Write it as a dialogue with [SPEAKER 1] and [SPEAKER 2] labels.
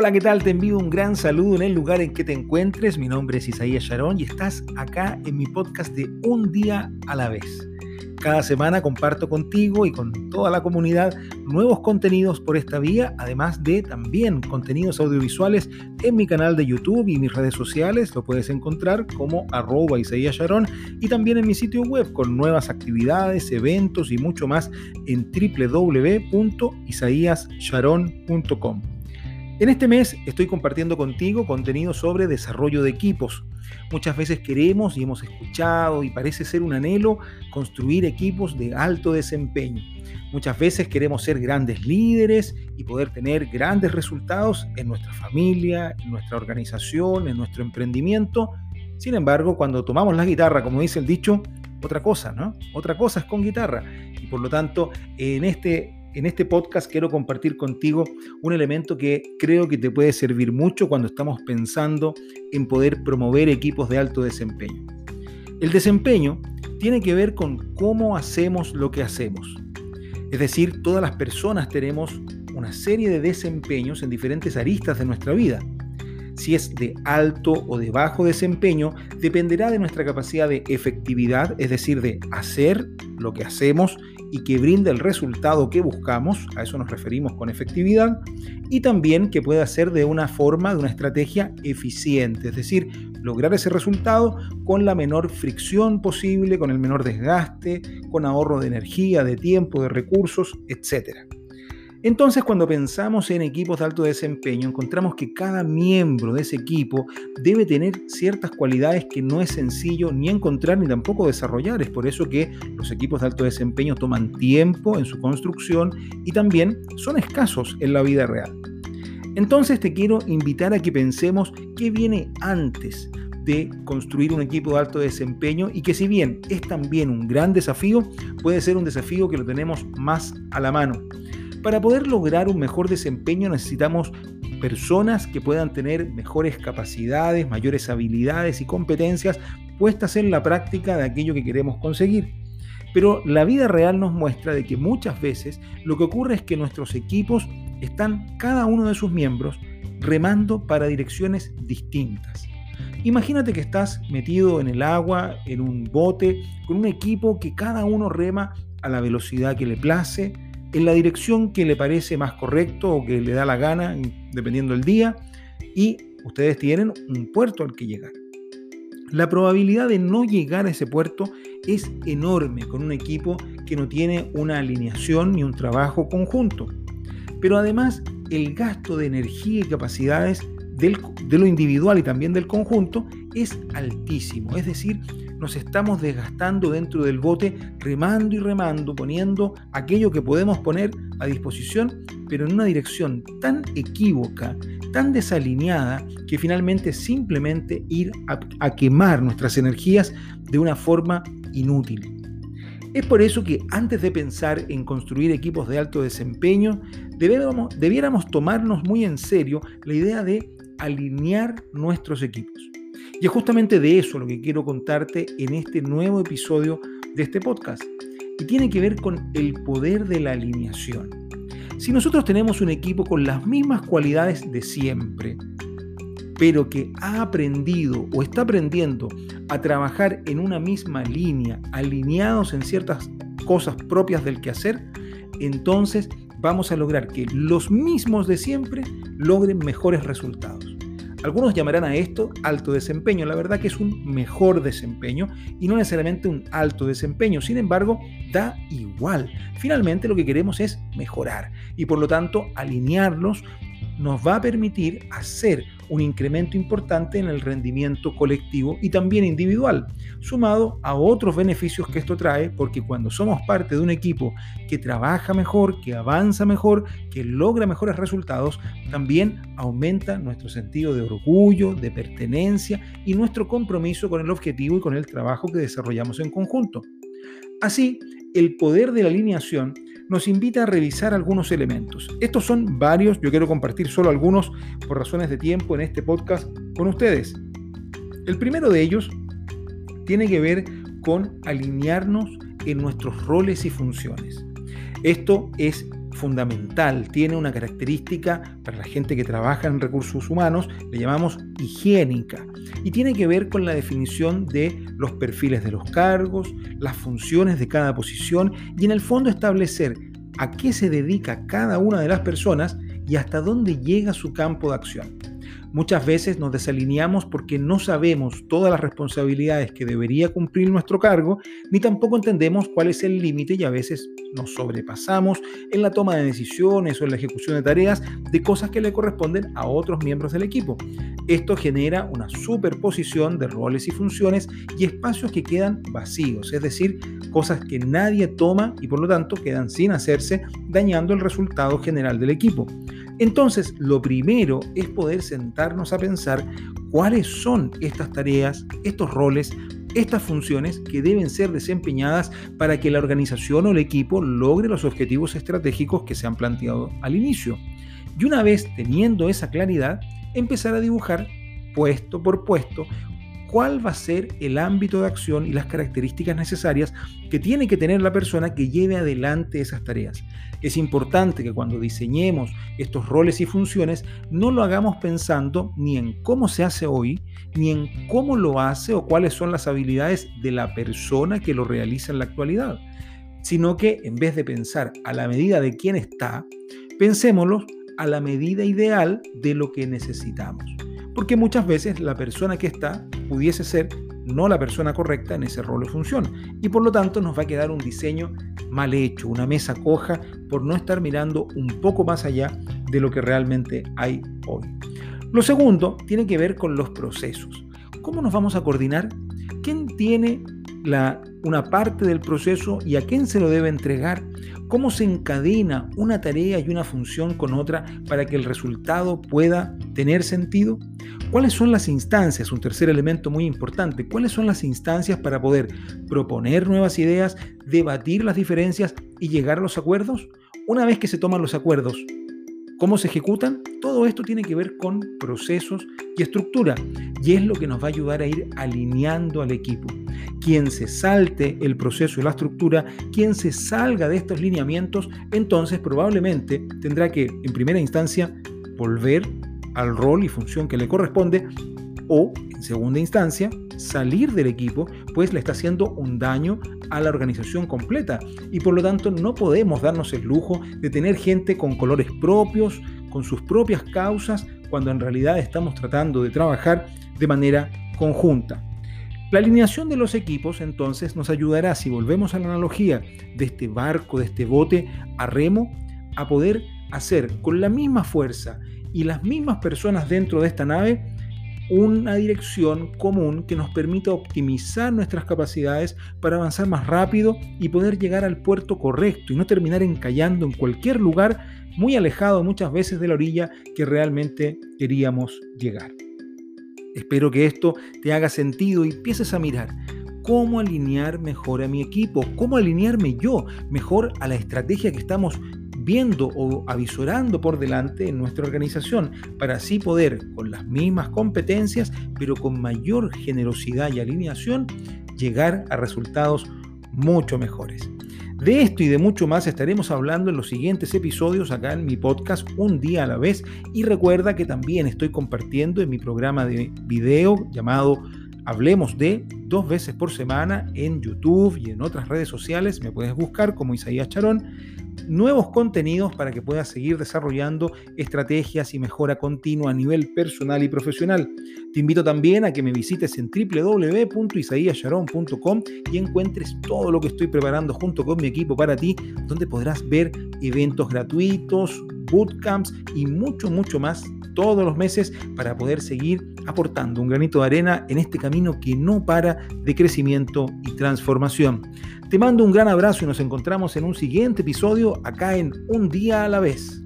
[SPEAKER 1] Hola, ¿qué tal? Te envío un gran saludo en el lugar en que te encuentres. Mi nombre es Isaías Sharon y estás acá en mi podcast de Un día a la vez. Cada semana comparto contigo y con toda la comunidad nuevos contenidos por esta vía, además de también contenidos audiovisuales en mi canal de YouTube y mis redes sociales. Lo puedes encontrar como arroba Isaías Sharon y también en mi sitio web con nuevas actividades, eventos y mucho más en www.isaíassharon.com. En este mes estoy compartiendo contigo contenido sobre desarrollo de equipos. Muchas veces queremos y hemos escuchado y parece ser un anhelo construir equipos de alto desempeño. Muchas veces queremos ser grandes líderes y poder tener grandes resultados en nuestra familia, en nuestra organización, en nuestro emprendimiento. Sin embargo, cuando tomamos la guitarra, como dice el dicho, otra cosa, ¿no? Otra cosa es con guitarra. Y por lo tanto, en este en este podcast quiero compartir contigo un elemento que creo que te puede servir mucho cuando estamos pensando en poder promover equipos de alto desempeño. El desempeño tiene que ver con cómo hacemos lo que hacemos. Es decir, todas las personas tenemos una serie de desempeños en diferentes aristas de nuestra vida. Si es de alto o de bajo desempeño, dependerá de nuestra capacidad de efectividad, es decir, de hacer lo que hacemos y que brinde el resultado que buscamos, a eso nos referimos con efectividad, y también que pueda ser de una forma, de una estrategia eficiente, es decir, lograr ese resultado con la menor fricción posible, con el menor desgaste, con ahorro de energía, de tiempo, de recursos, etc. Entonces, cuando pensamos en equipos de alto desempeño, encontramos que cada miembro de ese equipo debe tener ciertas cualidades que no es sencillo ni encontrar ni tampoco desarrollar. Es por eso que los equipos de alto desempeño toman tiempo en su construcción y también son escasos en la vida real. Entonces te quiero invitar a que pensemos qué viene antes de construir un equipo de alto desempeño y que si bien es también un gran desafío, puede ser un desafío que lo tenemos más a la mano. Para poder lograr un mejor desempeño necesitamos personas que puedan tener mejores capacidades, mayores habilidades y competencias puestas en la práctica de aquello que queremos conseguir. Pero la vida real nos muestra de que muchas veces lo que ocurre es que nuestros equipos están cada uno de sus miembros remando para direcciones distintas. Imagínate que estás metido en el agua, en un bote, con un equipo que cada uno rema a la velocidad que le place, en la dirección que le parece más correcto o que le da la gana, dependiendo del día, y ustedes tienen un puerto al que llegar. La probabilidad de no llegar a ese puerto es enorme con un equipo que no tiene una alineación ni un trabajo conjunto. Pero además, el gasto de energía y capacidades de lo individual y también del conjunto es altísimo. Es decir, nos estamos desgastando dentro del bote, remando y remando, poniendo aquello que podemos poner a disposición, pero en una dirección tan equívoca, tan desalineada, que finalmente simplemente ir a, quemar nuestras energías de una forma inútil. Es por eso que antes de pensar en construir equipos de alto desempeño, debiéramos tomarnos muy en serio la idea de alinear nuestros equipos. Y es justamente de eso lo que quiero contarte en este nuevo episodio de este podcast. Y tiene que ver con el poder de la alineación. Si nosotros tenemos un equipo con las mismas cualidades de siempre, pero que ha aprendido o está aprendiendo a trabajar en una misma línea, alineados en ciertas cosas propias del quehacer, entonces vamos a lograr que los mismos de siempre logren mejores resultados. Algunos llamarán a esto alto desempeño. La verdad que es un mejor desempeño y no necesariamente un alto desempeño. Sin embargo, da igual. Finalmente lo que queremos es mejorar y por lo tanto alinearnos nos va a permitir hacer un incremento importante en el rendimiento colectivo y también individual, sumado a otros beneficios que esto trae, porque cuando somos parte de un equipo que trabaja mejor, que avanza mejor, que logra mejores resultados, también aumenta nuestro sentido de orgullo, de pertenencia y nuestro compromiso con el objetivo y con el trabajo que desarrollamos en conjunto. Así, el poder de la alineación nos invita a revisar algunos elementos. Estos son varios, yo quiero compartir solo algunos por razones de tiempo en este podcast con ustedes. El primero de ellos tiene que ver con alinearnos en nuestros roles y funciones. Esto es fundamental, tiene una característica para la gente que trabaja en recursos humanos, le llamamos higiénica, y tiene que ver con la definición de los perfiles de los cargos, las funciones de cada posición y en el fondo establecer a qué se dedica cada una de las personas y hasta dónde llega su campo de acción. Muchas veces nos desalineamos porque no sabemos todas las responsabilidades que debería cumplir nuestro cargo, ni tampoco entendemos cuál es el límite y a veces nos sobrepasamos en la toma de decisiones o en la ejecución de tareas de cosas que le corresponden a otros miembros del equipo. Esto genera una superposición de roles y funciones y espacios que quedan vacíos, es decir, cosas que nadie toma y por lo tanto quedan sin hacerse, dañando el resultado general del equipo. Entonces, lo primero es poder sentarnos a pensar cuáles son estas tareas, estos roles, estas funciones que deben ser desempeñadas para que la organización o el equipo logre los objetivos estratégicos que se han planteado al inicio. Y una vez teniendo esa claridad, empezar a dibujar puesto por puesto cuál va a ser el ámbito de acción y las características necesarias que tiene que tener la persona que lleve adelante esas tareas. Es importante que cuando diseñemos estos roles y funciones no lo hagamos pensando ni en cómo se hace hoy, ni en cómo lo hace o cuáles son las habilidades de la persona que lo realiza en la actualidad, sino que en vez de pensar a la medida de quién está, pensémoslo a la medida ideal de lo que necesitamos porque muchas veces la persona que está pudiese ser no la persona correcta en ese rol o función. Y por lo tanto nos va a quedar un diseño mal hecho, una mesa coja, por no estar mirando un poco más allá de lo que realmente hay hoy. Lo segundo tiene que ver con los procesos. ¿Cómo nos vamos a coordinar? ¿Quién tiene la, una parte del proceso y a quién se lo debe entregar? ¿Cómo se encadena una tarea y una función con otra para que el resultado pueda tener sentido? ¿Cuáles son las instancias? Un tercer elemento muy importante. ¿Cuáles son las instancias para poder proponer nuevas ideas, debatir las diferencias y llegar a los acuerdos? Una vez que se toman los acuerdos, ¿cómo se ejecutan? Todo esto tiene que ver con procesos y estructura y es lo que nos va a ayudar a ir alineando al equipo. Quien se salte el proceso y la estructura, quien se salga de estos lineamientos, entonces probablemente tendrá que, en primera instancia, volver al rol y función que le corresponde o, en segunda instancia, salir del equipo, pues le está haciendo un daño a la organización completa y por lo tanto no podemos darnos el lujo de tener gente con colores propios, con sus propias causas, cuando en realidad estamos tratando de trabajar de manera conjunta. La alineación de los equipos entonces nos ayudará, si volvemos a la analogía de este barco, de este bote a remo, a poder hacer con la misma fuerza y las mismas personas dentro de esta nave una dirección común que nos permita optimizar nuestras capacidades para avanzar más rápido y poder llegar al puerto correcto y no terminar encallando en cualquier lugar muy alejado muchas veces de la orilla que realmente queríamos llegar. Espero que esto te haga sentido y empieces a mirar cómo alinear mejor a mi equipo, cómo alinearme yo mejor a la estrategia que estamos viendo o avisorando por delante en nuestra organización para así poder, con las mismas competencias, pero con mayor generosidad y alineación, llegar a resultados mucho mejores. De esto y de mucho más estaremos hablando en los siguientes episodios acá en mi podcast Un día a la vez y recuerda que también estoy compartiendo en mi programa de video llamado Hablemos de dos veces por semana en YouTube y en otras redes sociales. Me puedes buscar como Isaías Charón nuevos contenidos para que puedas seguir desarrollando estrategias y mejora continua a nivel personal y profesional. Te invito también a que me visites en www.isaíasharon.com y encuentres todo lo que estoy preparando junto con mi equipo para ti, donde podrás ver eventos gratuitos, bootcamps y mucho, mucho más todos los meses para poder seguir aportando un granito de arena en este camino que no para de crecimiento y transformación. Te mando un gran abrazo y nos encontramos en un siguiente episodio acá en Un día a la vez.